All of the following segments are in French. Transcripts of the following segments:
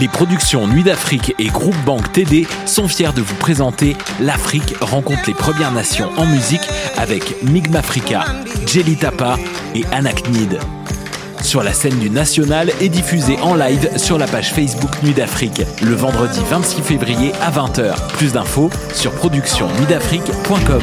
Les productions Nuit d'Afrique et Groupe Banque TD sont fiers de vous présenter L'Afrique rencontre les Premières Nations en musique avec Migmafrica, Jelly Tapa et Anaknid. Sur la scène du National et diffusé en live sur la page Facebook Nuit d'Afrique le vendredi 26 février à 20h. Plus d'infos sur productionnuitdafrique.com.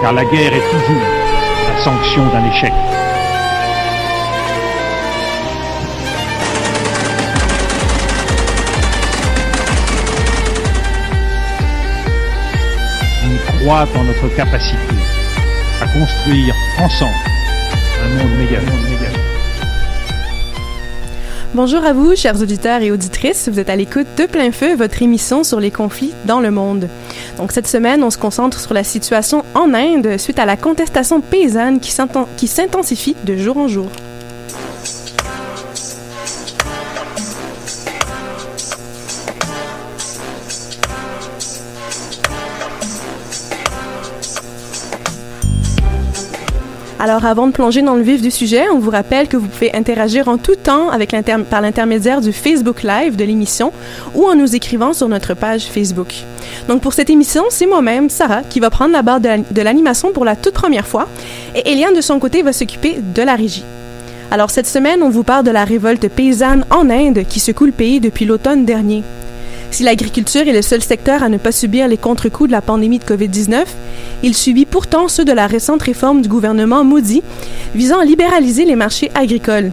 car la guerre est toujours la sanction d'un échec. On croit en notre capacité à construire ensemble un monde meilleur. Bonjour à vous, chers auditeurs et auditrices. Vous êtes à l'écoute de Plein Feu, votre émission sur les conflits dans le monde. Donc, cette semaine, on se concentre sur la situation en Inde suite à la contestation paysanne qui s'intensifie de jour en jour. Avant de plonger dans le vif du sujet, on vous rappelle que vous pouvez interagir en tout temps par l'intermédiaire du Facebook Live de l'émission ou en nous écrivant sur notre page Facebook. Donc, pour cette émission, c'est moi-même, Sarah, qui va prendre la barre de l'animation pour la toute première fois et Eliane, de son côté, va s'occuper de la régie. Alors, cette semaine, on vous parle de la révolte paysanne en Inde qui secoue le pays depuis l'automne dernier. Si l'agriculture est le seul secteur à ne pas subir les contre-coups de la pandémie de COVID-19, il subit pourtant ceux de la récente réforme du gouvernement Modi visant à libéraliser les marchés agricoles.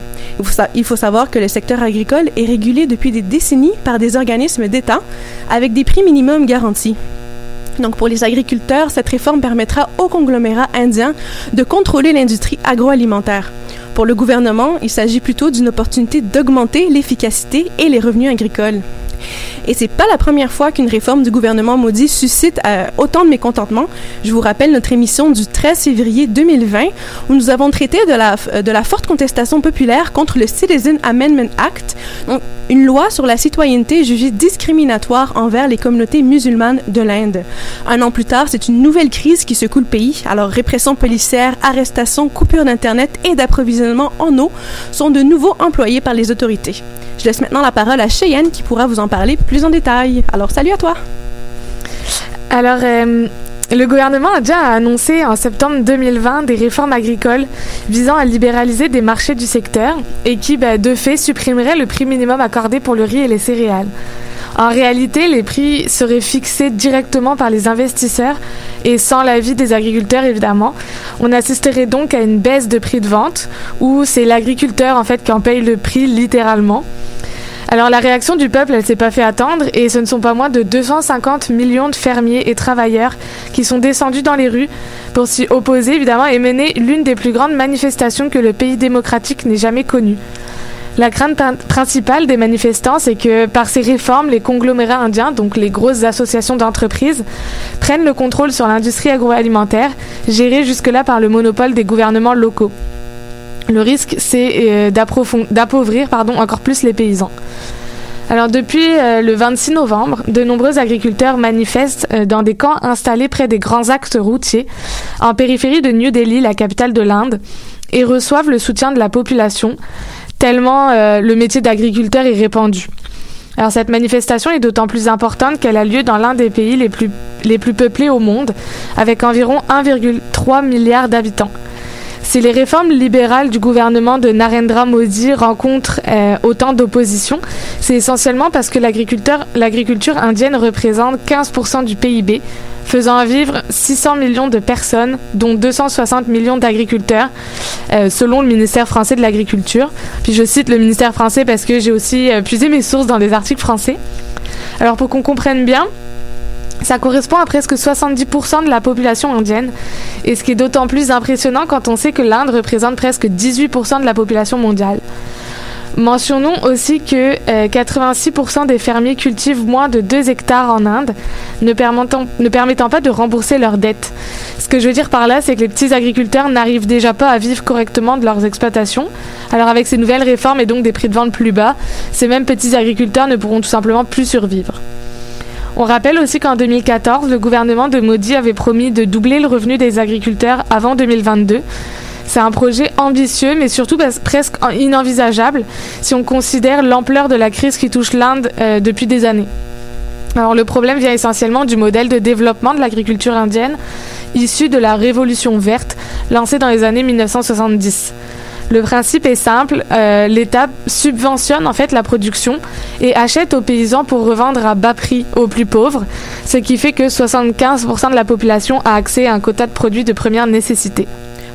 Il faut savoir que le secteur agricole est régulé depuis des décennies par des organismes d'État avec des prix minimums garantis. Donc pour les agriculteurs, cette réforme permettra aux conglomérats indiens de contrôler l'industrie agroalimentaire. Pour le gouvernement, il s'agit plutôt d'une opportunité d'augmenter l'efficacité et les revenus agricoles. Et c'est pas la première fois qu'une réforme du gouvernement maudit suscite euh, autant de mécontentement. Je vous rappelle notre émission du 13 février 2020 où nous avons traité de la, euh, de la forte contestation populaire contre le Citizen Amendment Act, une loi sur la citoyenneté jugée discriminatoire envers les communautés musulmanes de l'Inde. Un an plus tard, c'est une nouvelle crise qui secoue le pays. Alors répression policière, arrestation, coupure d'Internet et d'approvisionnement en eau sont de nouveau employés par les autorités. Je laisse maintenant la parole à Cheyenne qui pourra vous en parler plus en détail. Alors, salut à toi. Alors, euh, le gouvernement a déjà annoncé en septembre 2020 des réformes agricoles visant à libéraliser des marchés du secteur et qui, bah, de fait, supprimeraient le prix minimum accordé pour le riz et les céréales. En réalité, les prix seraient fixés directement par les investisseurs et sans l'avis des agriculteurs évidemment. On assisterait donc à une baisse de prix de vente où c'est l'agriculteur en fait qui en paye le prix littéralement. Alors la réaction du peuple, elle s'est pas fait attendre et ce ne sont pas moins de 250 millions de fermiers et travailleurs qui sont descendus dans les rues pour s'y opposer évidemment et mener l'une des plus grandes manifestations que le pays démocratique n'ait jamais connue. La crainte principale des manifestants, c'est que par ces réformes, les conglomérats indiens, donc les grosses associations d'entreprises, prennent le contrôle sur l'industrie agroalimentaire, gérée jusque-là par le monopole des gouvernements locaux. Le risque, c'est euh, d'appauvrir encore plus les paysans. Alors depuis euh, le 26 novembre, de nombreux agriculteurs manifestent euh, dans des camps installés près des grands axes routiers en périphérie de New Delhi, la capitale de l'Inde, et reçoivent le soutien de la population tellement euh, le métier d'agriculteur est répandu. Alors cette manifestation est d'autant plus importante qu'elle a lieu dans l'un des pays les plus, les plus peuplés au monde, avec environ 1,3 milliard d'habitants. Si les réformes libérales du gouvernement de Narendra Modi rencontrent euh, autant d'opposition, c'est essentiellement parce que l'agriculture indienne représente 15% du PIB, faisant vivre 600 millions de personnes, dont 260 millions d'agriculteurs, euh, selon le ministère français de l'Agriculture. Puis je cite le ministère français parce que j'ai aussi euh, puisé mes sources dans des articles français. Alors pour qu'on comprenne bien, ça correspond à presque 70% de la population indienne, et ce qui est d'autant plus impressionnant quand on sait que l'Inde représente presque 18% de la population mondiale. Mentionnons aussi que 86% euh, des fermiers cultivent moins de 2 hectares en Inde, ne permettant, ne permettant pas de rembourser leurs dettes. Ce que je veux dire par là, c'est que les petits agriculteurs n'arrivent déjà pas à vivre correctement de leurs exploitations. Alors avec ces nouvelles réformes et donc des prix de vente plus bas, ces mêmes petits agriculteurs ne pourront tout simplement plus survivre. On rappelle aussi qu'en 2014, le gouvernement de Modi avait promis de doubler le revenu des agriculteurs avant 2022. C'est un projet ambitieux, mais surtout presque inenvisageable si on considère l'ampleur de la crise qui touche l'Inde euh, depuis des années. Alors le problème vient essentiellement du modèle de développement de l'agriculture indienne issu de la révolution verte lancée dans les années 1970. Le principe est simple, euh, l'État subventionne en fait la production et achète aux paysans pour revendre à bas prix aux plus pauvres, ce qui fait que 75% de la population a accès à un quota de produits de première nécessité.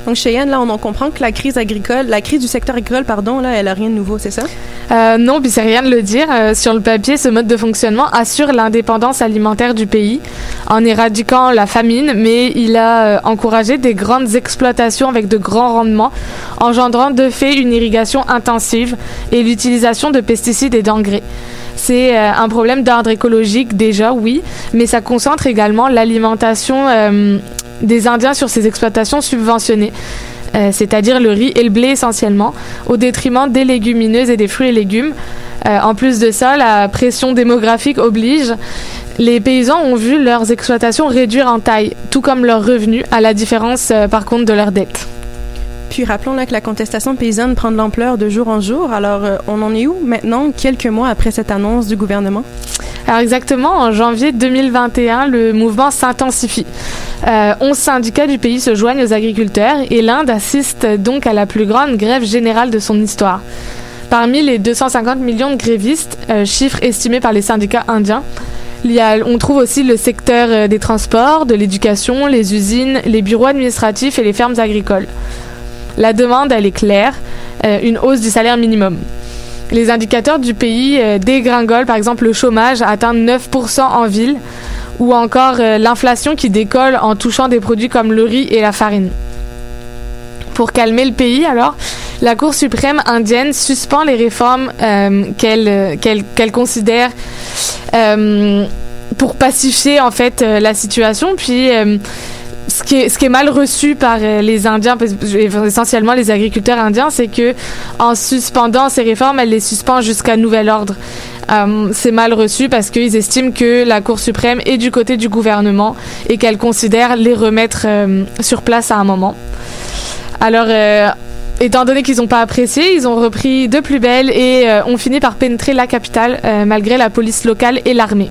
Donc Cheyenne, là, on en comprend que la crise agricole, la crise du secteur agricole, pardon, là, elle a rien de nouveau, c'est ça? Euh, Non, puis c'est rien de le dire. Euh, sur le papier, ce mode de fonctionnement assure l'indépendance alimentaire du pays en éradiquant la famine, mais il a euh, encouragé des grandes exploitations avec de grands rendements, engendrant de fait une irrigation intensive et l'utilisation de pesticides et d'engrais. C'est un problème d'ordre écologique déjà, oui, mais ça concentre également l'alimentation des Indiens sur ces exploitations subventionnées. Euh, c'est-à-dire le riz et le blé essentiellement, au détriment des légumineuses et des fruits et légumes. Euh, en plus de ça, la pression démographique oblige. Les paysans ont vu leurs exploitations réduire en taille, tout comme leurs revenus, à la différence euh, par contre de leurs dettes. Puis rappelons là que la contestation paysanne prend de l'ampleur de jour en jour. Alors, on en est où maintenant, quelques mois après cette annonce du gouvernement? Alors exactement, en janvier 2021, le mouvement s'intensifie. Euh, 11 syndicats du pays se joignent aux agriculteurs et l'Inde assiste donc à la plus grande grève générale de son histoire. Parmi les 250 millions de grévistes, euh, chiffre estimé par les syndicats indiens, on trouve aussi le secteur euh, des transports, de l'éducation, les usines, les bureaux administratifs et les fermes agricoles. La demande, elle est claire, euh, une hausse du salaire minimum. Les indicateurs du pays euh, dégringolent, par exemple le chômage atteint 9% en ville, ou encore euh, l'inflation qui décolle en touchant des produits comme le riz et la farine. Pour calmer le pays, alors, la Cour suprême indienne suspend les réformes euh, qu'elle considère pour pacifier en fait la situation, ce qui, est, mal reçu par euh, les Indiens, essentiellement les agriculteurs indiens, c'est que en suspendant ces réformes, elle les suspend jusqu'à nouvel ordre. Euh, c'est mal reçu parce qu'ils estiment que la Cour suprême est du côté du gouvernement et qu'elle considère les remettre euh, sur place à un moment. Alors, étant donné qu'ils n'ont pas apprécié, ils ont repris de plus belle et ont fini par pénétrer la capitale malgré la police locale et l'armée.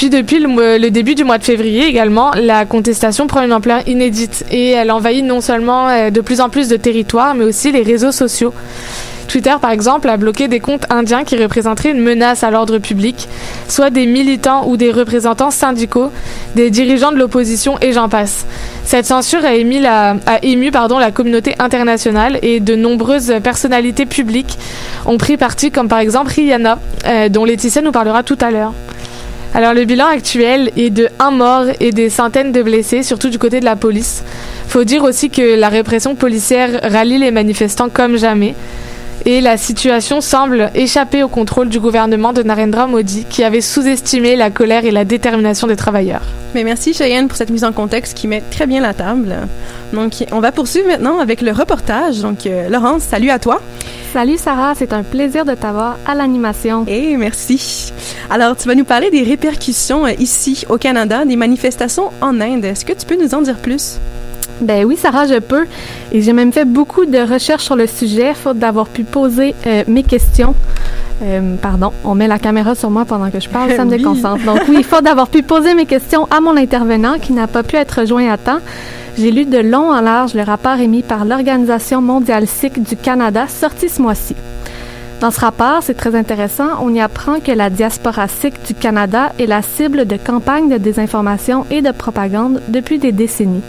Puis depuis le, début du mois de février également, la contestation prend une ampleur inédite et elle envahit non seulement euh, de plus en plus de territoires, mais aussi les réseaux sociaux. Twitter, par exemple, a bloqué des comptes indiens qui représenteraient une menace à l'ordre public, soit des militants ou des représentants syndicaux, des dirigeants de l'opposition et j'en passe. Cette censure a, ému, la, communauté internationale et de nombreuses personnalités publiques ont pris parti, comme par exemple Rihanna, euh, dont Laetitia nous parlera tout à l'heure. Alors le bilan actuel est de un mort et des centaines de blessés, surtout du côté de la police. Faut dire aussi que la répression policière rallie les manifestants comme jamais. Et la situation semble échapper au contrôle du gouvernement de Narendra Modi, qui avait sous-estimé la colère et la détermination des travailleurs. Mais merci Cheyenne pour cette mise en contexte qui met très bien la table. Donc, on va poursuivre maintenant avec le reportage. Donc, euh, Laurence, salut à toi. Salut Sarah, c'est un plaisir de t'avoir à l'animation. Et merci. Alors, tu vas nous parler des répercussions euh, ici au Canada des manifestations en Inde. Est-ce que tu peux nous en dire plus? Ben oui, Sarah, je peux. Et j'ai même fait beaucoup de recherches sur le sujet, faute d'avoir pu poser euh, mes questions. Euh, pardon, on met la caméra sur moi pendant que je parle, ça me Oui. déconcentre. Donc oui, faute d'avoir pu poser mes questions à mon intervenant qui n'a pas pu être joint à temps, j'ai lu de long en large le rapport émis par l'Organisation mondiale sikh du Canada sorti ce mois-ci. Dans ce rapport, c'est très intéressant, on y apprend que la diaspora sikh du Canada est la cible de campagnes de désinformation et de propagande depuis des décennies.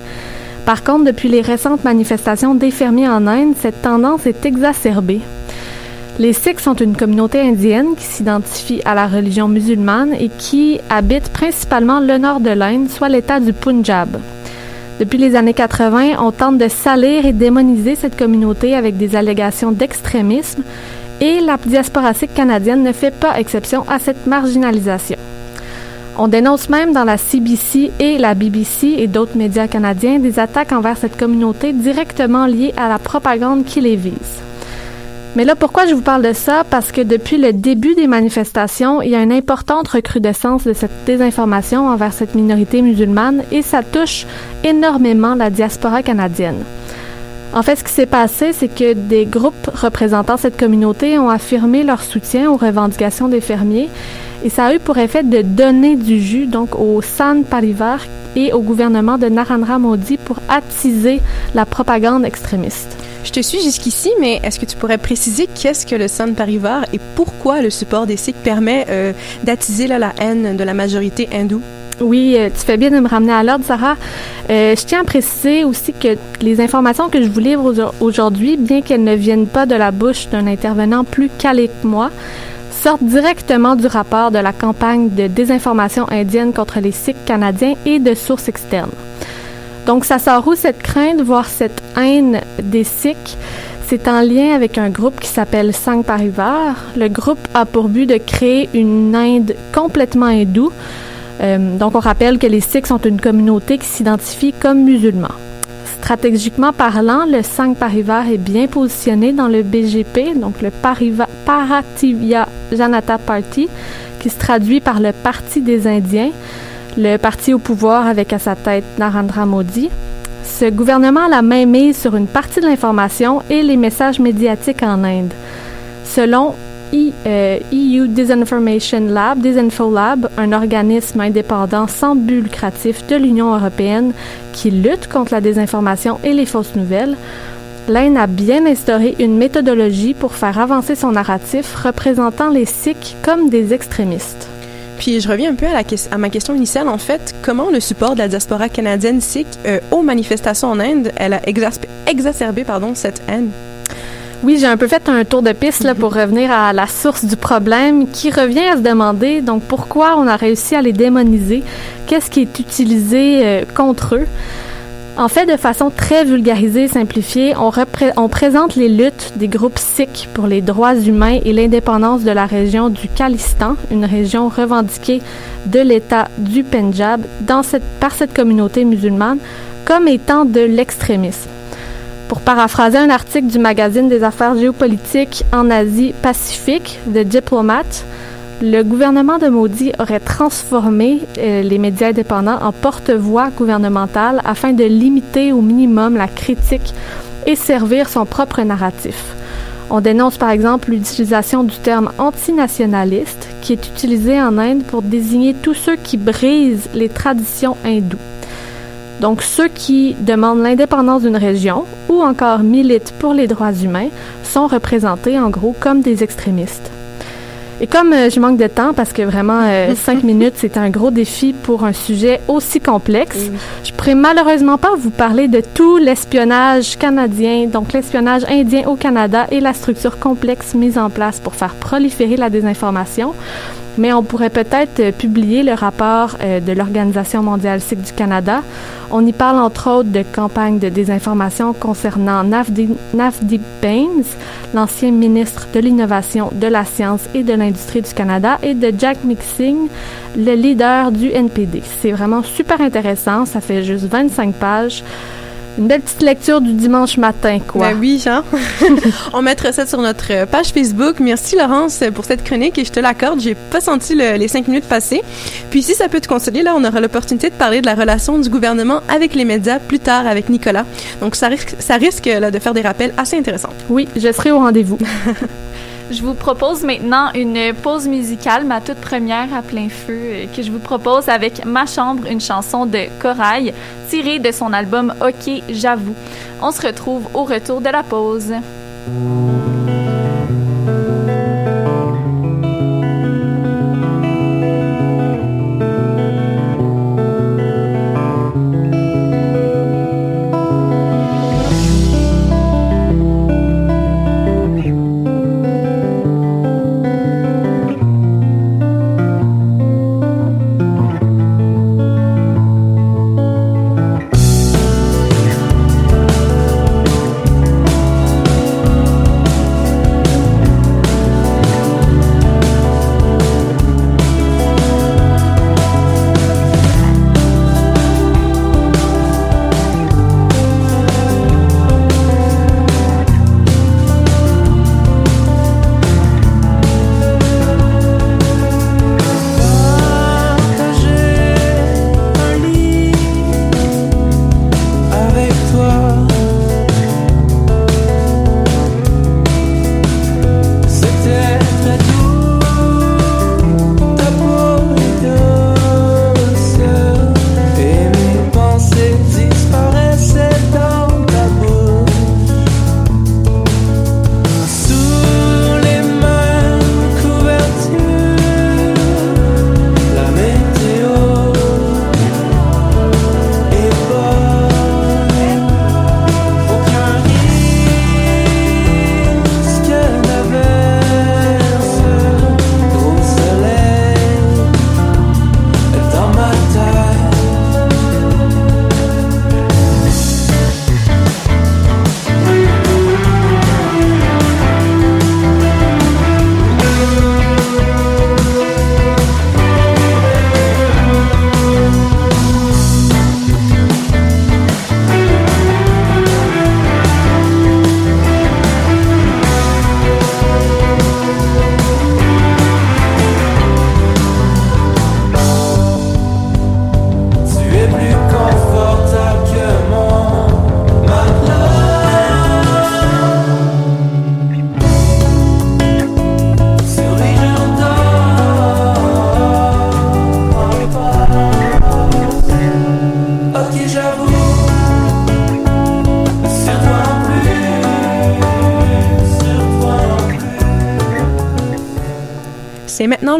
Par contre, depuis les récentes manifestations des fermiers en Inde, cette tendance est exacerbée. Les Sikhs sont une communauté indienne qui s'identifie à la religion musulmane et qui habite principalement le nord de l'Inde, soit l'État du Punjab. Depuis les années 80, on tente de salir et démoniser cette communauté avec des allégations d'extrémisme et la diaspora sikh canadienne ne fait pas exception à cette marginalisation. On dénonce même dans la CBC et la BBC et d'autres médias canadiens des attaques envers cette communauté directement liées à la propagande qui les vise. Mais là, pourquoi je vous parle de ça? Parce que depuis le début des manifestations, il y a une importante recrudescence de cette désinformation envers cette minorité musulmane et ça touche énormément la diaspora canadienne. En fait, ce qui s'est passé, c'est que des groupes représentant cette communauté ont affirmé leur soutien aux revendications des fermiers et ça a eu pour effet de donner du jus donc au San Parivar et au gouvernement de Narendra Modi pour attiser la propagande extrémiste. Je te suis jusqu'ici, mais est-ce que tu pourrais préciser qu'est-ce que le San Parivar et pourquoi le support des Sikhs permet euh, d'attiser la haine de la majorité hindoue? Oui, euh, tu fais bien de me ramener à l'ordre, Sarah. Euh, je tiens à préciser aussi que les informations que je vous livre au- aujourd'hui, bien qu'elles ne viennent pas de la bouche d'un intervenant plus calé que moi, sortent directement du rapport de la campagne de désinformation indienne contre les Sikhs canadiens et de sources externes. Donc, ça sort où cette crainte, voire cette haine des Sikhs? C'est en lien avec un groupe qui s'appelle Sangh Parivar. Le groupe a pour but de créer une Inde complètement hindoue. Euh, donc, on rappelle que les Sikhs sont une communauté qui s'identifie comme musulmans. Stratégiquement parlant, le Sangh Parivar est bien positionné dans le BGP, donc le Parativya Janata Party, qui se traduit par le Parti des Indiens, le parti au pouvoir avec à sa tête Narendra Modi. Ce gouvernement a la main mise sur une partie de l'information et les messages médiatiques en Inde. Selon EU Disinformation Lab, Disinfolab, un organisme indépendant sans but lucratif de l'Union européenne qui lutte contre la désinformation et les fausses nouvelles, l'Inde a bien instauré une méthodologie pour faire avancer son narratif représentant les Sikhs comme des extrémistes. Puis je reviens un peu à, la ques- à ma question initiale. En fait, comment le support de la diaspora canadienne sikh euh, aux manifestations en Inde, elle a exacerbé pardon, cette haine? Oui, j'ai un peu fait un tour de piste là, pour revenir à la source du problème qui revient à se demander donc pourquoi on a réussi à les démoniser, qu'est-ce qui est utilisé euh, contre eux? En fait, de façon très vulgarisée et simplifiée, on, présente les luttes des groupes sikhs pour les droits humains et l'indépendance de la région du Khalistan, une région revendiquée de l'État du cette, par cette communauté musulmane, comme étant de l'extrémisme. Pour paraphraser un article du magazine des affaires géopolitiques en Asie-Pacifique, The Diplomat, le gouvernement de Modi aurait transformé euh, les médias indépendants en porte-voix gouvernementale afin de limiter au minimum la critique et servir son propre narratif. On dénonce par exemple l'utilisation du terme antinationaliste qui est utilisé en Inde pour désigner tous ceux qui brisent les traditions hindoues. Donc ceux qui demandent l'indépendance d'une région ou encore militent pour les droits humains sont représentés en gros comme des extrémistes. Et comme euh, je manque de temps, parce que vraiment, euh, cinq minutes, c'est un gros défi pour un sujet aussi complexe, je pourrais malheureusement pas vous parler de tout l'espionnage canadien, donc l'espionnage indien au Canada et la structure complexe mise en place pour faire proliférer la désinformation. Mais on pourrait peut-être euh, publier le rapport euh, de l'Organisation mondiale sikh du Canada. On y parle entre autres de campagnes de désinformation concernant Navdeep Bains, l'ancien ministre de l'Innovation, de la Science et de l'Industrie du Canada, et de Jack Mixing, le leader du NPD. C'est vraiment super intéressant. Ça fait juste 25 pages. Une belle petite lecture du dimanche matin, quoi. Ben oui, Jean. On mettra ça sur notre page Facebook. Merci Laurence pour cette chronique et je te l'accorde, j'ai pas senti le- les cinq minutes passer. Puis si ça peut te consoler, là, on aura l'opportunité de parler de la relation du gouvernement avec les médias plus tard avec Nicolas. Donc ça risque, ça risque là, de faire des rappels assez intéressants. Oui, je serai au rendez-vous. Je vous propose maintenant une pause musicale, ma toute première à plein feu, euh, que je vous propose avec Ma chambre, une chanson de Corail, tirée de son album Ok, j'avoue. On se retrouve au retour de la pause.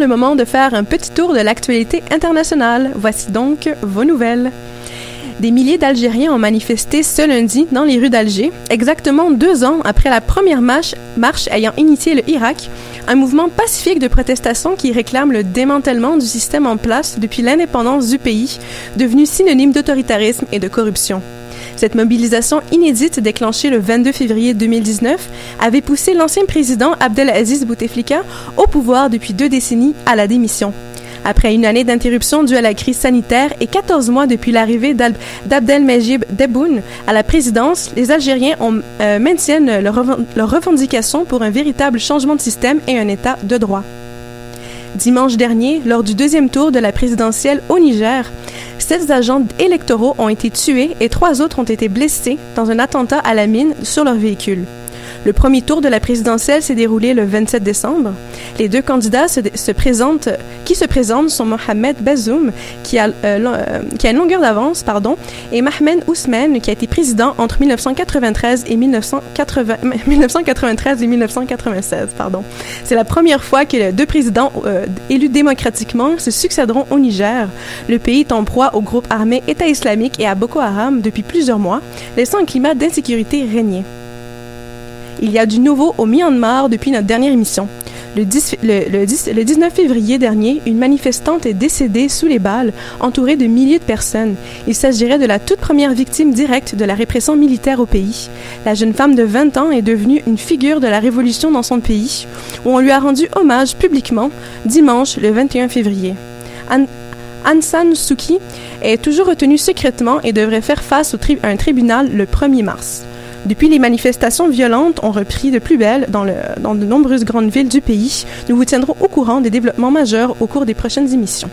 Le moment de faire un petit tour de l'actualité internationale. Voici donc vos nouvelles. Des milliers d'Algériens ont manifesté ce lundi dans les rues d'Alger, exactement deux ans après la première marche, marche ayant initié le Irak, un mouvement pacifique de protestation qui réclame le démantèlement du système en place depuis l'indépendance du pays, devenu synonyme d'autoritarisme et de corruption. Cette mobilisation inédite déclenchée le 22 février 2019 avait poussé l'ancien président Abdelaziz Bouteflika au pouvoir depuis deux décennies à la démission. Après une année d'interruption due à la crise sanitaire et 14 mois depuis l'arrivée d'Abdelmejid Debboune à la présidence, les Algériens euh, maintiennent leurs revendications pour un véritable changement de système et un État de droit. Dimanche dernier, lors du deuxième tour de la présidentielle au Niger, sept agents électoraux ont été tués et trois autres ont été blessés dans un attentat à la mine sur leur véhicule. Le premier tour de la présidentielle s'est déroulé le 27 décembre. Les deux candidats se, se présentent, qui se présentent sont Mohamed Bazoum, qui a, euh, qui a une longueur d'avance, pardon, et Mohamed Ousmane, qui a été président entre 1993 et 1980, 1993 et 1996, pardon. C'est la première fois que deux présidents euh, élus démocratiquement se succéderont au Niger. Le pays est en proie au groupe armé État islamique et à Boko Haram depuis plusieurs mois, laissant un climat d'insécurité régner. Il y a du nouveau au Myanmar depuis notre dernière émission. Le, 10, le, le, 10, le, 19 février dernier, une manifestante est décédée sous les balles, entourée de milliers de personnes. Il s'agirait de la toute première victime directe de la répression militaire au pays. La jeune femme de 20 ans est devenue une figure de la révolution dans son pays, où on lui a rendu hommage publiquement dimanche le 21 février. An Aung San Suu Kyi est toujours retenue secrètement et devrait faire face à un tribunal le 1er mars. Depuis, les manifestations violentes ont repris de plus belle dans, de nombreuses grandes villes du pays. Nous vous tiendrons au courant des développements majeurs au cours des prochaines émissions.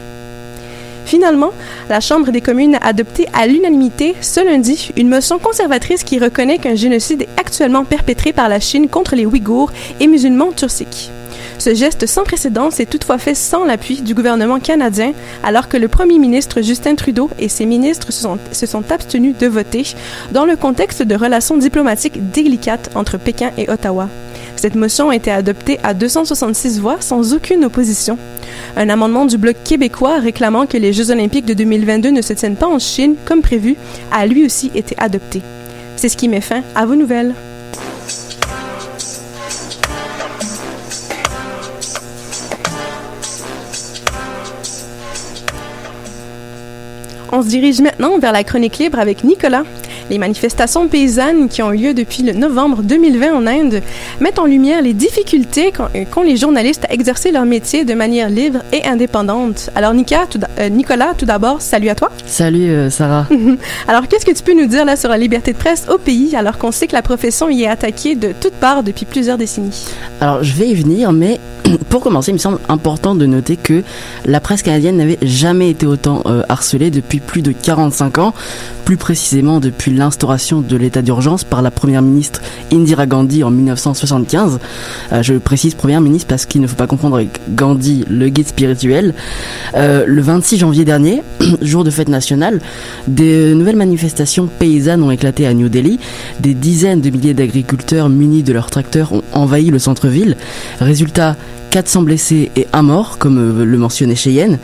Finalement, la Chambre des communes a adopté à l'unanimité ce lundi une motion conservatrice qui reconnaît qu'un génocide est actuellement perpétré par la Chine contre les Ouïghours et musulmans turciques. Ce geste sans précédent s'est toutefois fait sans l'appui du gouvernement canadien, alors que le premier ministre Justin Trudeau et ses ministres se sont, abstenus de voter dans le contexte de relations diplomatiques délicates entre Pékin et Ottawa. Cette motion a été adoptée à 266 voix sans aucune opposition. Un amendement du Bloc québécois réclamant que les Jeux olympiques de 2022 ne se tiennent pas en Chine comme prévu a lui aussi été adopté. C'est ce qui met fin à vos nouvelles. On se dirige maintenant vers la chronique libre avec Nicolas. Les manifestations paysannes qui ont lieu depuis le novembre 2020 en Inde mettent en lumière les difficultés qu'ont les journalistes à exercer leur métier de manière libre et indépendante. Alors Nika, tout euh, Nicolas, tout d'abord, salut à toi. Salut euh, Sarah. alors qu'est-ce que tu peux nous dire là sur la liberté de presse au pays alors qu'on sait que la profession y est attaquée de toutes parts depuis plusieurs décennies? Alors je vais y venir, mais pour commencer, il me semble important de noter que la presse canadienne n'avait jamais été autant euh, harcelée depuis plus de 45 ans, plus précisément depuis l'instauration de l'état d'urgence par la première ministre Indira Gandhi en 1975. Euh, je précise première ministre parce qu'il ne faut pas confondre avec Gandhi, le guide spirituel. Euh, le 26 janvier dernier, jour de fête nationale, des nouvelles manifestations paysannes ont éclaté à New Delhi. Des dizaines de milliers d'agriculteurs munis de leurs tracteurs ont envahi le centre-ville. Résultat, 400 blessés et un mort, comme euh, le mentionnait Cheyenne.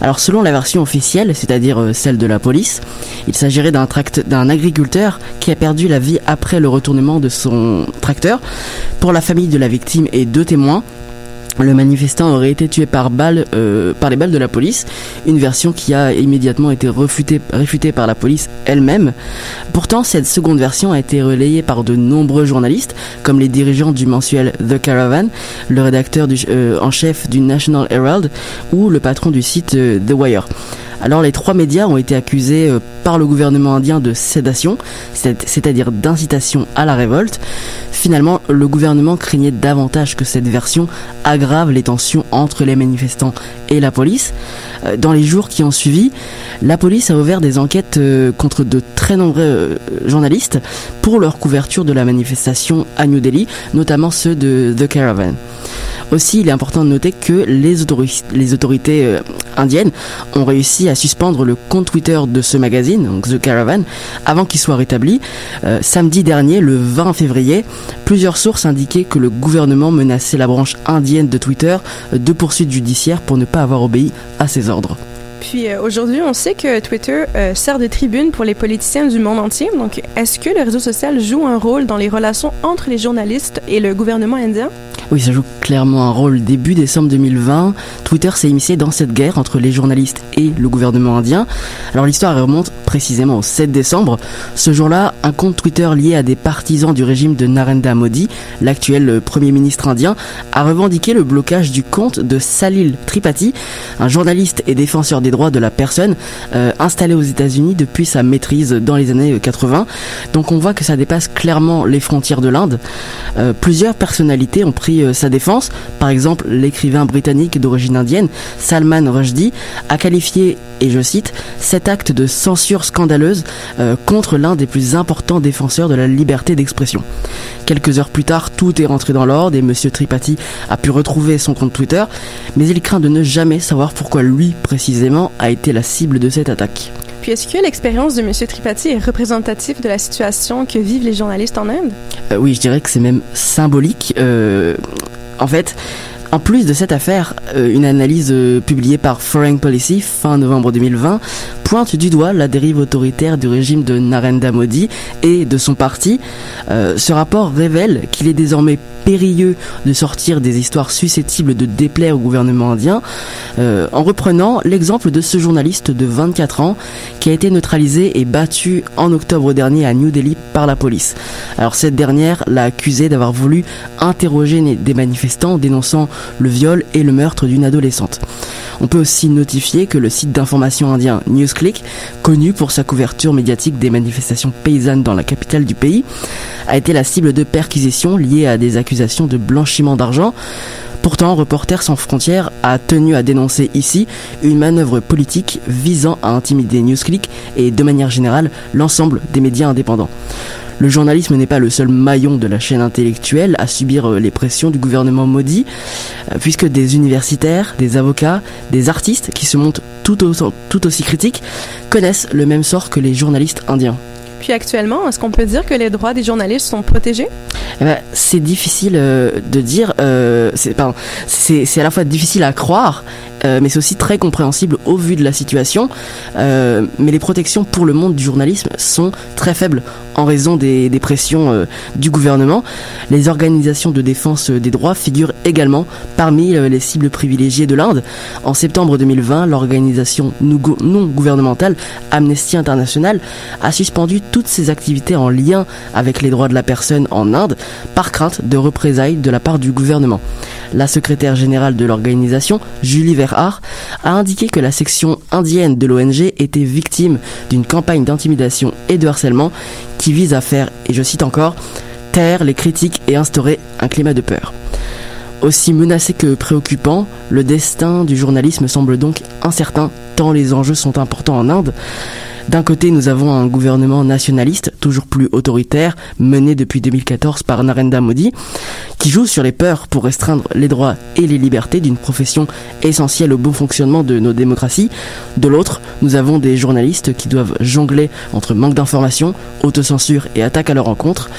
Alors selon la version officielle, c'est-à-dire euh, celle de la police, il s'agirait d'un d'un agriculteur qui a perdu la vie après le retournement de son tracteur. Pour la famille de la victime et deux témoins, le manifestant aurait été tué par balle, euh, par les balles de la police, une version qui a immédiatement été refutée, réfutée par la police elle-même. Pourtant, cette seconde version a été relayée par de nombreux journalistes, comme les dirigeants du mensuel The Caravan, le rédacteur euh, en chef du National Herald ou le patron du site euh, The Wire. Alors les trois médias ont été accusés euh, par le gouvernement indien de sédation, c'est-à-dire d'incitation à la révolte. Finalement, le gouvernement craignait davantage que cette version aggrave les tensions entre les manifestants et la police. Euh, dans les jours qui ont suivi, la police a ouvert des enquêtes euh, contre de très nombreux journalistes pour leur couverture de la manifestation à New Delhi, notamment ceux de The Caravan. Aussi, il est important de noter que les, autorités indiennes ont réussi à suspendre le compte Twitter de ce magazine, The Caravan, avant qu'il soit rétabli. Euh, samedi dernier, le 20 février, plusieurs sources indiquaient que le gouvernement menaçait la branche indienne de Twitter de poursuites judiciaires pour ne pas avoir obéi à ses ordres. Puis euh, aujourd'hui, on sait que Twitter euh, sert de tribune pour les politiciens du monde entier. Donc, est-ce que le réseau social joue un rôle dans les relations entre les journalistes et le gouvernement indien? Oui, ça joue clairement un rôle. Début décembre 2020, Twitter s'est immiscé dans cette guerre entre les journalistes et le gouvernement indien. Alors l'histoire remonte précisément au 7 décembre. Ce jour-là, un compte Twitter lié à des partisans du régime de Narendra Modi, l'actuel euh, Premier ministre indien, a revendiqué le blocage du compte de Salil Tripathi, un journaliste et défenseur des droits de la personne euh, installé aux États-Unis depuis sa maîtrise dans les années 80. Euh, Donc on voit que ça dépasse clairement les frontières de l'Inde. plusieurs personnalités ont pris euh, sa défense. Par exemple, l'écrivain britannique d'origine indienne, Salman Rushdie, a qualifié, et je cite, cet acte de censure scandaleuse euh, contre l'un des plus importants défenseurs de la liberté d'expression. Quelques heures plus tard, tout est rentré dans l'ordre et M. Tripathi a pu retrouver son compte Twitter, mais il craint de ne jamais savoir pourquoi lui, précisément, a été la cible de cette attaque. Puis est-ce que l'expérience de M. Tripathi est représentative de la situation que vivent les journalistes en Inde? Euh, Oui, je dirais que c'est même symbolique. Euh, en fait, en plus de cette affaire, euh, une analyse publiée par Foreign Policy fin novembre 2020 pointe du doigt la dérive autoritaire du régime de Narendra Modi et de son parti. Euh, ce rapport révèle qu'il est désormais périlleux de sortir des histoires susceptibles de déplaire au gouvernement indien, en reprenant l'exemple de ce journaliste de 24 ans qui a été neutralisé et battu en octobre dernier à New Delhi par la police. Alors cette dernière l'a accusé d'avoir voulu interroger des manifestants dénonçant le viol et le meurtre d'une adolescente. On peut aussi notifier que le site d'information indien NewsClick, connu pour sa couverture médiatique des manifestations paysannes dans la capitale du pays, a été la cible de perquisitions liées à des accusations de blanchiment d'argent. Pourtant, Reporters sans frontières a tenu à dénoncer ici une manœuvre politique visant à intimider NewsClick et de manière générale l'ensemble des médias indépendants. Le journalisme n'est pas le seul maillon de la chaîne intellectuelle à subir euh, les pressions du gouvernement maudit, euh, puisque des universitaires, des avocats, des artistes qui se montrent tout, au- tout aussi critiques connaissent le même sort que les journalistes indiens. Puis actuellement, est-ce qu'on peut dire que les droits des journalistes sont protégés? Eh ben, c'est difficile euh, de dire, euh, c'est à la fois difficile à croire, euh, mais c'est aussi très compréhensible au vu de la situation. Euh, mais les protections pour le monde du journalisme sont très faibles en raison des, pressions euh, du gouvernement. Les organisations de défense des droits figurent également parmi les cibles privilégiées de l'Inde. En septembre 2020, l'organisation non gouvernementale Amnesty International a suspendu toutes ses activités en lien avec les droits de la personne en Inde par crainte de représailles de la part du gouvernement. La secrétaire générale de l'organisation, Julie Verhart, a indiqué que la section indienne de l'ONG était victime d'une campagne d'intimidation et de harcèlement qui vise à faire, et je cite encore, taire les critiques et instaurer un climat de peur. Aussi menacé que préoccupant, le destin du journalisme semble donc incertain tant les enjeux sont importants en Inde. D'un côté, nous avons un gouvernement nationaliste, toujours plus autoritaire, mené depuis 2014 par Narendra Modi, qui joue sur les peurs pour restreindre les droits et les libertés d'une profession essentielle au bon fonctionnement de nos démocraties. De l'autre, nous avons des journalistes qui doivent jongler entre manque d'informations, autocensure et attaque à leur encontre.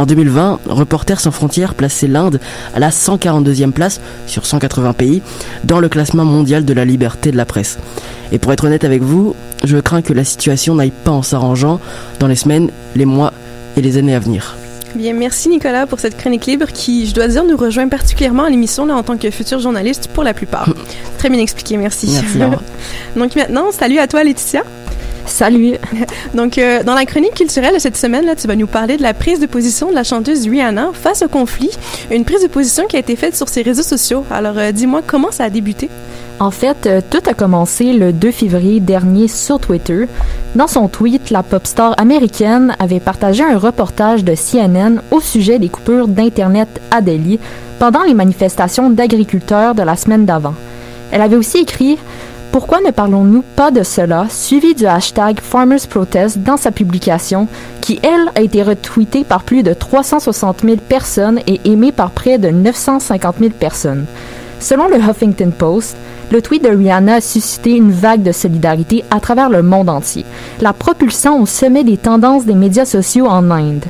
En 2020, Reporters sans frontières plaçait l'Inde à la 142e place sur 180 pays dans le classement mondial de la liberté de la presse. Et pour être honnête avec vous, je crains que la situation n'aille pas en s'arrangeant dans les semaines, les mois et les années à venir. Bien, merci Nicolas pour cette chronique libre qui, je dois dire, nous rejoint particulièrement à l'émission là, en tant que futur journaliste pour la plupart. Très bien expliqué, merci. Merci. Donc maintenant, salut à toi Laetitia. Salut. Donc, euh, dans la chronique culturelle de cette semaine, là, tu vas nous parler de la prise de position de la chanteuse Rihanna face au conflit. Une prise de position qui a été faite sur ses réseaux sociaux. Alors, euh, dis-moi, comment ça a débuté? En fait, euh, tout a commencé le 2 février dernier sur Twitter. Dans son tweet, la pop star américaine avait partagé un reportage de CNN au sujet des coupures d'Internet à Delhi pendant les manifestations d'agriculteurs de la semaine d'avant. Elle avait aussi écrit Pourquoi ne parlons-nous pas de cela suivi du hashtag Farmers Protest dans sa publication qui, elle, a été retweetée par plus de 360 000 personnes et aimée par près de 950 000 personnes. Selon le Huffington Post, le tweet de Rihanna a suscité une vague de solidarité à travers le monde entier, la propulsant au sommet des tendances des médias sociaux en Inde.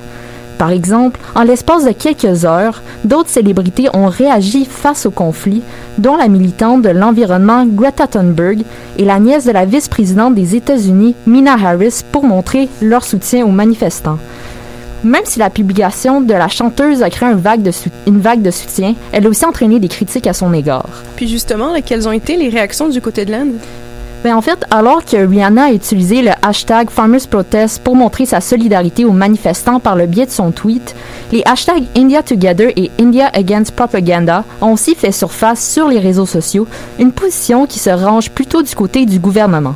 Par exemple, en l'espace de quelques heures, d'autres célébrités ont réagi face au conflit, dont la militante de l'environnement Greta Thunberg et la nièce de la vice-présidente des États-Unis, Mina Harris, pour montrer leur soutien aux manifestants. Même si la publication de la chanteuse a créé une vague de soutien, elle a aussi entraîné des critiques à son égard. Puis justement, quelles ont été les réactions du côté de l'Inde? Ben, en fait, alors que Rihanna a utilisé le hashtag Farmers Protest pour montrer sa solidarité aux manifestants par le biais de son tweet, les hashtags India Together et India Against Propaganda ont aussi fait surface sur les réseaux sociaux, une position qui se range plutôt du côté du gouvernement.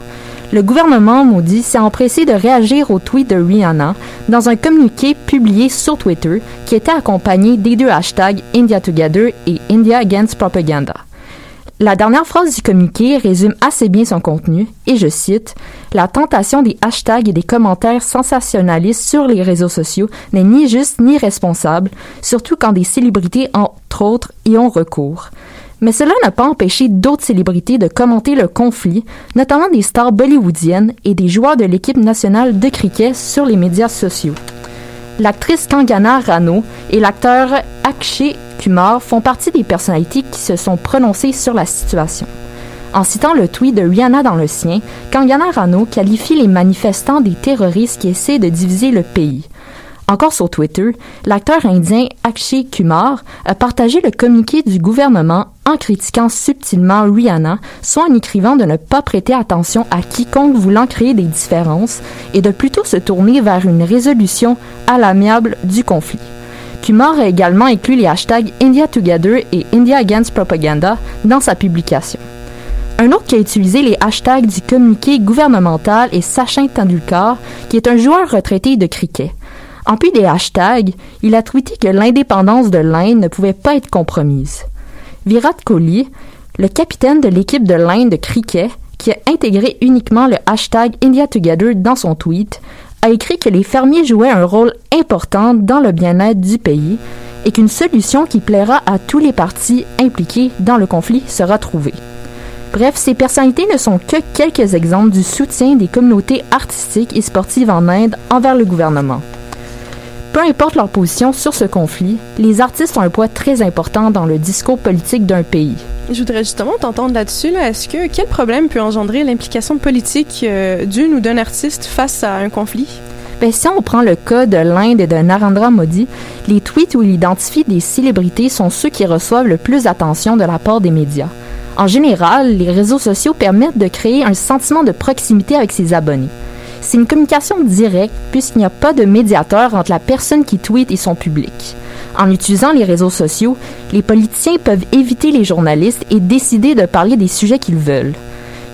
Le gouvernement maudit s'est empressé de réagir au tweet de Rihanna dans un communiqué publié sur Twitter qui était accompagné des deux hashtags India Together et India Against Propaganda. La dernière phrase du communiqué résume assez bien son contenu, et je cite La tentation des hashtags et des commentaires sensationnalistes sur les réseaux sociaux n'est ni juste ni responsable, surtout quand des célébrités, entre autres, y ont recours. Mais cela n'a pas empêché d'autres célébrités de commenter le conflit, notamment des stars bollywoodiennes et des joueurs de l'équipe nationale de cricket sur les médias sociaux. L'actrice Kangana Rano et l'acteur Akshay Kumar font partie des personnalités qui se sont prononcées sur la situation. En citant le tweet de Rihanna dans le sien, Kangana Rano qualifie les manifestants des terroristes qui essaient de diviser le pays. Encore sur Twitter, l'acteur indien Akshay Kumar a partagé le communiqué du gouvernement en critiquant subtilement Rihanna, soit en écrivant de ne pas prêter attention à quiconque voulant créer des différences et de plutôt se tourner vers une résolution à l'amiable du conflit. Kumar a également inclus les hashtags India Together et India Against Propaganda dans sa publication. Un autre qui a utilisé les hashtags du communiqué gouvernemental est Sachin Tendulkar, qui est un joueur retraité de cricket. En plus des hashtags, il a tweeté que l'indépendance de l'Inde ne pouvait pas être compromise. Virat Kohli, le capitaine de l'équipe de l'Inde de cricket, qui a intégré uniquement le hashtag India Together dans son tweet, a écrit que les fermiers jouaient un rôle important dans le bien-être du pays et qu'une solution qui plaira à tous les partis impliqués dans le conflit sera trouvée. Bref, ces personnalités ne sont que quelques exemples du soutien des communautés artistiques et sportives en Inde envers le gouvernement. Peu importe leur position sur ce conflit, les artistes ont un poids très important dans le discours politique d'un pays. Je voudrais justement t'entendre là-dessus. Là. Est-ce que quel problème peut engendrer l'implication politique euh, d'une ou d'un artiste face à un conflit? Ben, si on prend le cas de l'Inde et de Narendra Modi, les tweets où il identifie des célébrités sont ceux qui reçoivent le plus d'attention de la part des médias. En général, les réseaux sociaux permettent de créer un sentiment de proximité avec ses abonnés. C'est une communication directe puisqu'il n'y a pas de médiateur entre la personne qui tweet et son public. En utilisant les réseaux sociaux, les politiciens peuvent éviter les journalistes et décider de parler des sujets qu'ils veulent.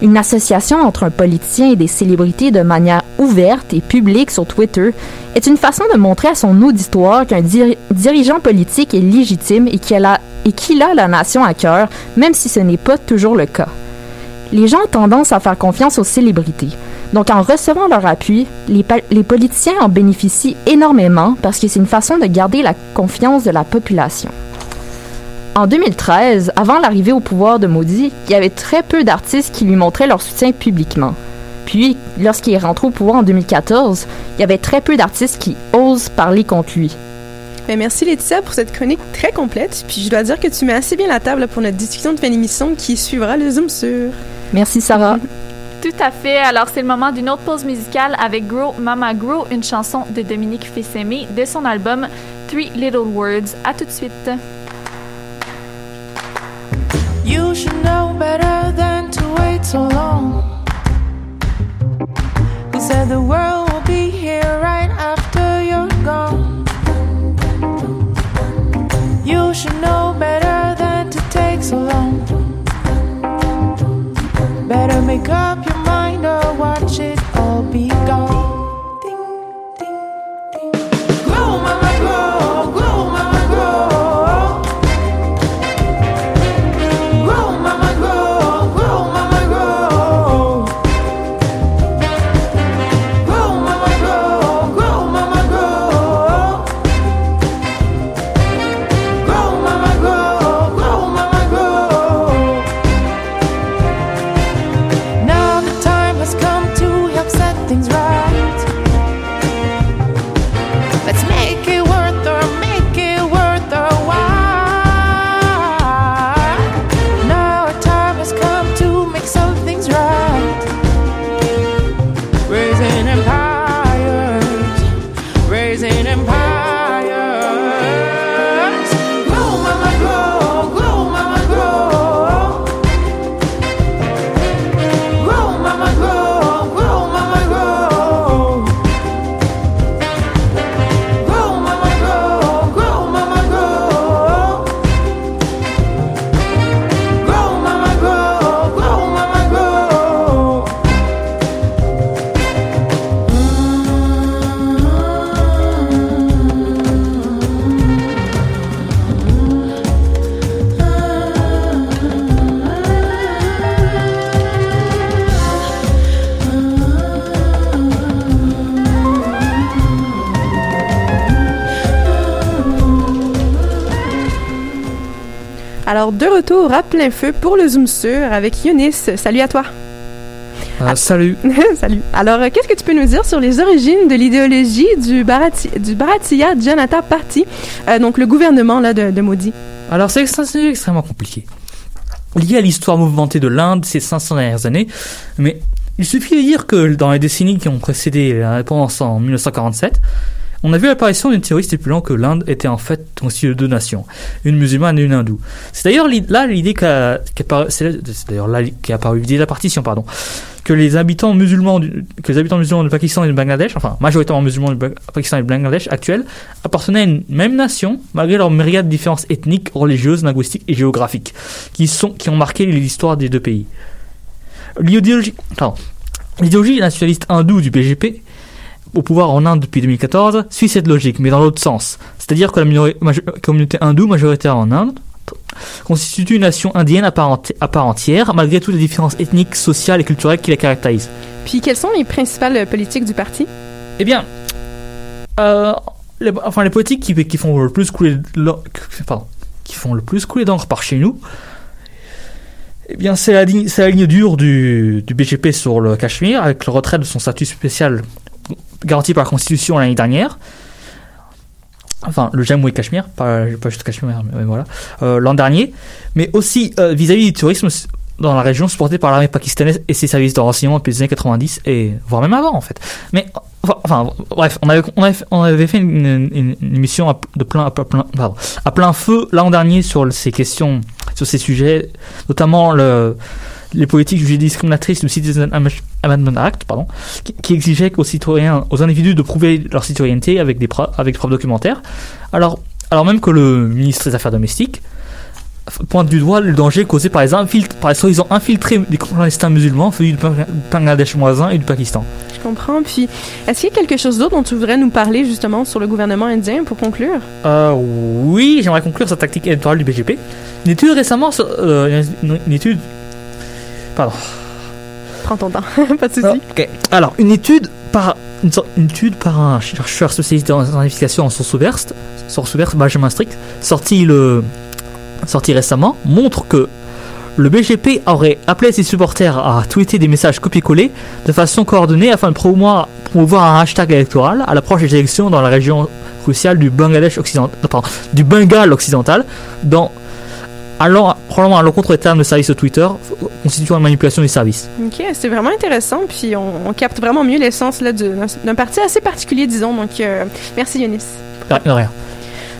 Une association entre un politicien et des célébrités de manière ouverte et publique sur Twitter est une façon de montrer à son auditoire qu'un diri- dirigeant politique est légitime et qu'il a, a la nation à cœur, même si ce n'est pas toujours le cas. Les gens ont tendance à faire confiance aux célébrités. Donc, en recevant leur appui, les, politiciens en bénéficient énormément parce que c'est une façon de garder la confiance de la population. En 2013, avant l'arrivée au pouvoir de Modi, il y avait très peu d'artistes qui lui montraient leur soutien publiquement. Puis, lorsqu'il est rentré au pouvoir en 2014, il y avait très peu d'artistes qui osent parler contre lui. Ben, merci Laetitia pour cette chronique très complète. Puis je dois dire que tu mets assez bien la table pour notre discussion de fin d'émission qui suivra le Zoom sur. Merci Sarah. Tout à fait. Alors, c'est le moment d'une autre pause musicale avec Grow Mama Grow, une chanson de Dominique Fils-Aimé de son album Three Little Words. À tout de suite. You should know better than to wait so long. Who said the world will be here right after you're gone? You should know better than to take so long. Better make up your mind or watch it de retour à plein feu pour le Zoom sur avec Younis. Salut à toi. Euh, salut. Salut. Alors, euh, qu'est-ce que tu peux nous dire sur les origines de l'idéologie du, Bharati, du Bharatiya Janata Party, euh, donc le gouvernement là, de, de Modi? Alors c'est extrêmement compliqué. Lié à l'histoire mouvementée de l'Inde ces 500 dernières années, mais il suffit de dire que dans les décennies qui ont précédé l'indépendance en 1947, on a vu l'apparition d'une théorie stipulant que l'Inde était en fait constituée de deux nations, une musulmane et une hindoue. C'est d'ailleurs là l'idée apparu- c'est d'ailleurs là qu'est apparue l'idée de la partition, pardon, que les habitants musulmans, du, que les habitants musulmans du Pakistan et du Bangladesh, enfin majoritairement musulmans du Pakistan et du Bangladesh actuels, appartenaient à une même nation malgré leurs myriades de différences ethniques, religieuses, linguistiques et géographiques qui sont qui ont marqué l'histoire des deux pays. L'idéologie, l'idéologie nationaliste hindoue du BGP au pouvoir en Inde depuis 2014 suit cette logique, mais dans l'autre sens. C'est-à-dire que la communauté hindoue majoritaire en Inde, constitue une nation indienne à part, à part entière, malgré toutes les différences ethniques, sociales et culturelles qui la caractérisent. Puis quelles sont les principales euh, politiques du parti? Eh bien, euh, les, enfin les politiques qui, qui font le plus couler, pardon, qui font le plus couler d'encre par chez nous, eh bien c'est la ligne, c'est la ligne dure du, du BGP sur le Cachemire, avec le retrait de son statut spécial garanti par la Constitution l'année dernière. Enfin, le Jammu et Cachemire, pas, pas juste Cachemire, mais, voilà, euh, l'an dernier, mais aussi euh, vis-à-vis du tourisme dans la région supporté par l'armée pakistanaise et ses services de renseignement depuis les années 90 et voire même avant en fait. Mais enfin, bref, on avait, on avait, on avait fait une, une- une émission à, plein, à, plein, à plein feu l'an dernier sur ces questions, sur ces sujets, notamment le, les politiques jugées discriminatrices du Citizen Amendment Act, pardon, qui, qui exigeait aux citoyens, aux individus de prouver leur citoyenneté avec des preuves, avec des preuves documentaires. Alors, alors même que le ministre des Affaires domestiques pointe du doigt le danger causé par les infiltrés, par les soi-disant infiltrés des clandestins musulmans venus du Bang- Bangladesh voisin et du Pakistan. Je comprends. Puis, est-ce qu'il y a quelque chose d'autre dont tu voudrais nous parler justement sur le gouvernement indien pour conclure? Euh, oui, j'aimerais conclure cette tactique électorale du BGP. Une étude récemment, sur- euh, une étude, pardon. Prends ton temps, pas de souci. Ah, ok. Alors, une étude par une, étude par un chercheur spécialisé en identification en source ouverte, source ouverte Benjamin Strict, sorti le sorti récemment, montre que le BGP aurait appelé ses supporters à tweeter des messages copier-coller de façon coordonnée afin de promouvoir, promouvoir un hashtag électoral à l'approche des élections dans la région cruciale du Bangladesh occidental, du Bengale occidental, dans allant probablement à l'encontre des termes de service de Twitter, constituant une manipulation du service. Ok, c'est vraiment intéressant. Puis, on, on capte vraiment mieux l'essence d'un parti assez particulier, disons. Donc, euh, merci Yonis. De rien.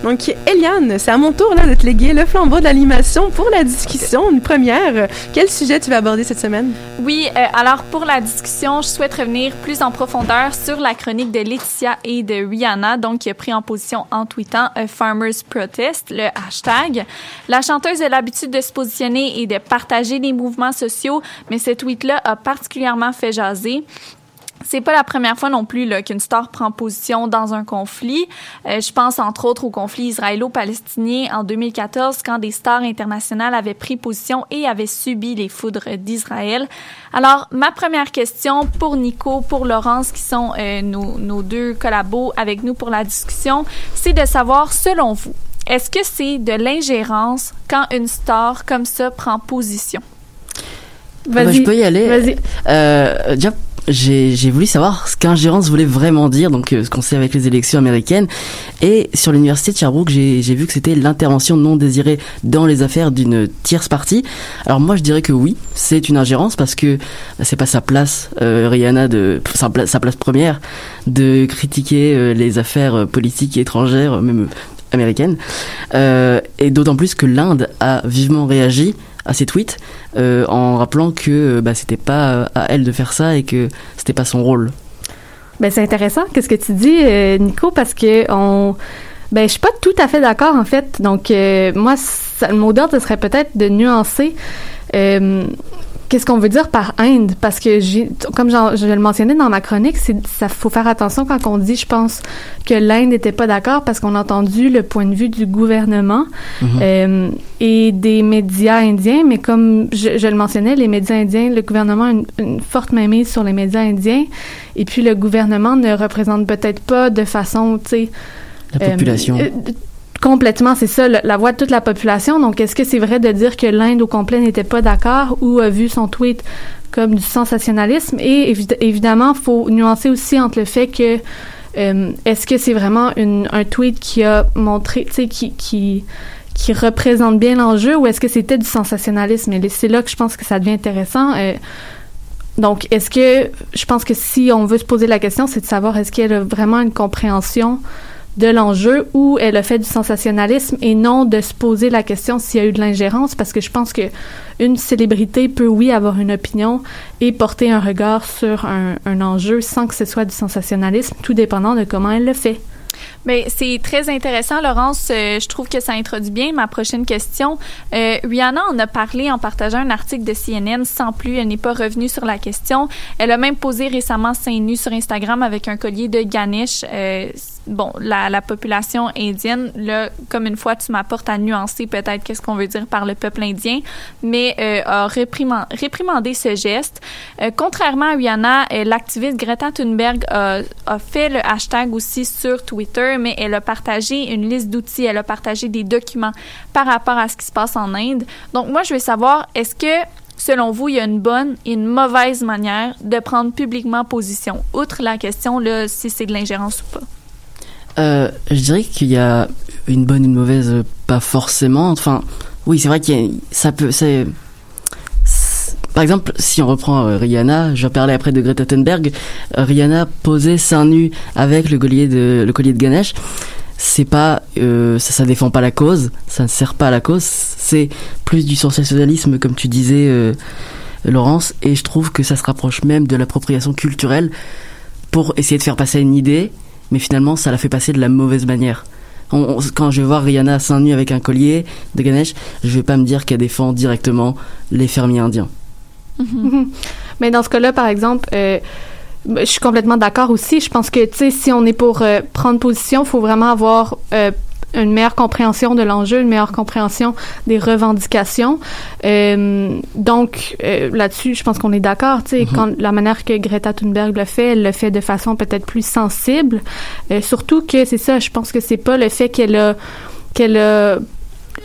Donc, Eliane, c'est à mon tour là, de te léguer le flambeau de l'animation pour la discussion, une première. Quel sujet tu vas aborder cette semaine? Oui, euh, alors pour la discussion, je souhaite revenir plus en profondeur sur la chronique de Laetitia et de Rihanna, donc qui a pris en position en tweetant euh, Farmers Protest, le hashtag. La chanteuse a l'habitude de se positionner et de partager les mouvements sociaux, mais ce tweet-là a particulièrement fait jaser. C'est pas la première fois non plus là, qu'une star prend position dans un conflit. Euh, je pense entre autres au conflit israélo-palestinien en 2014 quand des stars internationales avaient pris position et avaient subi les foudres d'Israël. Alors, ma première question pour Nico, pour Laurence, qui sont euh, nos, nos deux collabos avec nous pour la discussion, c'est de savoir, selon vous, est-ce que c'est de l'ingérence quand une star comme ça prend position? Bah, je peux y aller. Euh, déjà, j'ai voulu savoir ce qu'ingérence voulait vraiment dire, donc euh, ce qu'on sait avec les élections américaines. Et sur l'université de Sherbrooke, j'ai vu que c'était l'intervention non désirée dans les affaires d'une tierce partie. Alors moi, je dirais que oui, c'est une ingérence parce que bah, c'est pas sa place, euh, Rihanna, de sa, pla- sa place première, de critiquer euh, les affaires politiques étrangères, même américaines. Et d'autant plus que l'Inde a vivement réagi à ces tweets euh, en rappelant que euh, bah, c'était pas euh, à elle de faire ça et que c'était pas son rôle. Ben, c'est intéressant, qu'est-ce que tu dis, Nico, parce que on. Ben, je suis pas tout à fait d'accord, en fait. Donc, moi, ça- le mot d'ordre, ce serait peut-être de nuancer. Qu'est-ce qu'on veut dire par Inde? Parce que, j'ai, comme je le mentionnais dans ma chronique, c'est, ça faut faire attention quand on dit, je pense, que l'Inde n'était pas d'accord parce qu'on a entendu le point de vue du gouvernement Mhm. euh, et des médias indiens. Mais comme je, je le mentionnais, les médias indiens, le gouvernement a une, une forte mainmise sur les médias indiens. Et puis, le gouvernement ne représente peut-être pas de façon, tu sais... La population. euh, Complètement, c'est ça, la voix de toute la population. Donc, est-ce que c'est vrai de dire que l'Inde au complet n'était pas d'accord ou a vu son tweet comme du sensationnalisme? Et évi- évidemment, faut nuancer aussi entre le fait que euh, est-ce que c'est vraiment un tweet qui a montré, tu sais, qui, qui, représente bien l'enjeu ou est-ce que c'était du sensationnalisme? Et c'est là que je pense que ça devient intéressant. Euh, donc, est-ce que, je pense que si on veut se poser la question, c'est de savoir est-ce qu'elle a vraiment une compréhension de l'enjeu ou elle a fait du sensationnalisme et non de se poser la question s'il y a eu de l'ingérence parce que je pense que une célébrité peut oui avoir une opinion et porter un regard sur un, un enjeu sans que ce soit du sensationnalisme, tout dépendant de comment elle le fait. Mais c'est très intéressant, Laurence. Euh, je trouve que ça introduit bien ma prochaine question. Euh, Rihanna en a parlé en partageant un article de CNN sans plus. Elle n'est pas revenue sur la question. Elle a même posé récemment seins nus sur Instagram avec un collier de Ganesh. Euh, bon, la, la population indienne, là, comme une fois, tu m'apportes à nuancer peut-être qu'est-ce qu'on veut dire par le peuple indien, mais euh, a répriman- réprimandé ce geste. Euh, contrairement à Rihanna, euh, l'activiste Greta Thunberg a, a fait le hashtag aussi sur Twitter, mais elle a partagé une liste d'outils, elle a partagé des documents par rapport à ce qui se passe en Inde. Donc moi, je veux savoir, est-ce que selon vous, il y a une bonne et une mauvaise manière de prendre publiquement position, outre la question là, si c'est de l'ingérence ou pas? Euh, je dirais qu'il y a une bonne et une mauvaise, pas forcément. Enfin, oui, c'est vrai a, ça peut, par exemple, si on reprend euh, Rihanna, je parler après de Greta Thunberg. euh, Rihanna posait seins nus avec le collier de, le collier de Ganesh. C'est pas, ça, ça défend pas la cause, ça ne sert pas à la cause. C'est plus du sensationnalisme, comme tu disais, Laurence. Et je trouve que ça se rapproche même de l'appropriation culturelle pour essayer de faire passer une idée mais finalement ça la fait passer de la mauvaise manière. Quand je vais voir Rihanna seins nus avec un collier de Ganesh, je vais pas me dire qu'elle défend directement les fermiers indiens. Mais dans ce cas-là, par exemple, euh, je suis complètement d'accord aussi. Je pense que, si on est pour euh, prendre position, il faut vraiment avoir euh, une meilleure compréhension de l'enjeu, une meilleure compréhension des revendications. Euh, donc, euh, là-dessus, je pense qu'on est d'accord. Tu sais, Mhm. quand la manière que Greta Thunberg le fait, elle le fait de façon peut-être plus sensible. Euh, surtout que c'est ça, je pense que c'est pas le fait qu'elle a qu'elle a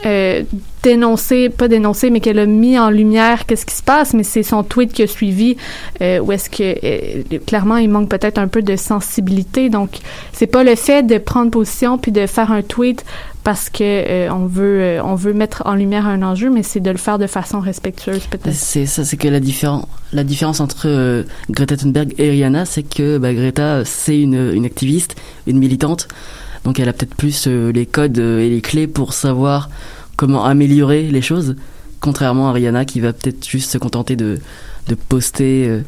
euh, dénoncé, pas dénoncé, mais qu'elle a mis en lumière qu'est-ce qui se passe, mais c'est son tweet qui a suivi euh, où est-ce que euh, clairement il manque peut-être un peu de sensibilité. Donc c'est pas le fait de prendre position puis de faire un tweet parce que euh, on veut euh, on veut mettre en lumière un enjeu, mais c'est de le faire de façon respectueuse peut-être. C'est ça, c'est que la différence, la différence entre Greta Thunberg et Rihanna, c'est que bah, Greta, c'est une, une activiste, une militante, donc elle a peut-être plus les codes et les clés pour savoir comment améliorer les choses, contrairement à Rihanna qui va peut-être juste se contenter de, de poster euh,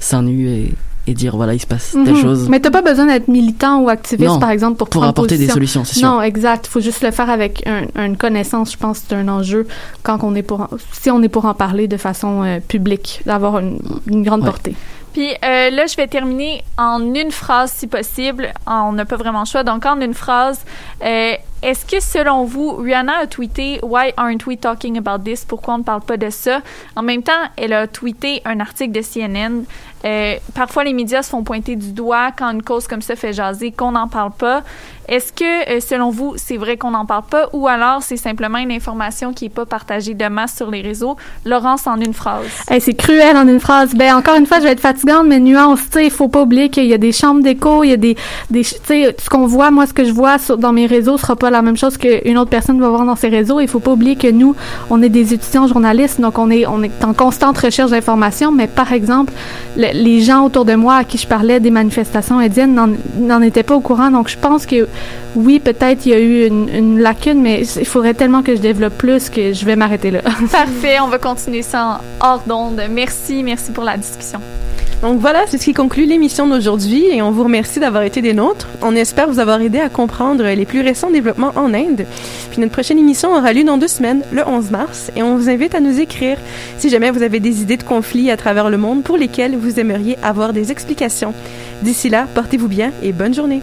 seins nus et, et dire voilà il se passe telle Mhm. chose. Mais t'as pas besoin d'être militant ou activiste, Non, par exemple, pour, pour prendre apporter des solutions, c'est sûr. Non, exact. Il faut juste le faire avec un- une connaissance, je pense, d'un enjeu quand on est pour, si on est pour en parler de façon euh, publique, d'avoir une, une grande portée. Puis euh, là, je vais terminer en une phrase, si possible. On n'a pas vraiment le choix. Donc, en une phrase, euh, est-ce que selon vous, Rihanna a tweeté Why aren't we talking about this? Pourquoi on ne parle pas de ça? En même temps, elle a tweeté un article de CNN. Euh, parfois, les médias se font pointer du doigt quand une cause comme ça fait jaser, qu'on n'en parle pas. Est-ce que, euh, selon vous, c'est vrai qu'on n'en parle pas ou alors c'est simplement une information qui n'est pas partagée de masse sur les réseaux? Laurence, en une phrase. Hey, c'est cruel en une phrase. Ben encore une fois, je vais être fatigante, mais nuance. Tu sais, il faut pas oublier qu'il y a des chambres d'écho, il y a des, des, tu sais, ce qu'on voit, moi, ce que je vois sur- dans mes réseaux sera pas la même chose qu'une autre personne va voir dans ses réseaux. Il faut pas oublier que nous, on est des étudiants journalistes, donc on est, on est en constante recherche d'informations. Mais par exemple, le- les gens autour de moi à qui je parlais des manifestations indiennes n'en- étaient pas au courant. Donc je pense que oui, peut-être il y a eu une, une lacune, mais il faudrait tellement que je développe plus que je vais m'arrêter là. Parfait, on va continuer ça hors d'onde. Merci, merci pour la discussion. Donc voilà, c'est ce qui conclut l'émission d'aujourd'hui et on vous remercie d'avoir été des nôtres. On espère vous avoir aidé à comprendre les plus récents développements en Inde. Puis notre prochaine émission aura lieu dans deux semaines, le 11 mars, et on vous invite à nous écrire si jamais vous avez des idées de conflits à travers le monde pour lesquels vous aimeriez avoir des explications. D'ici là, portez-vous bien et bonne journée.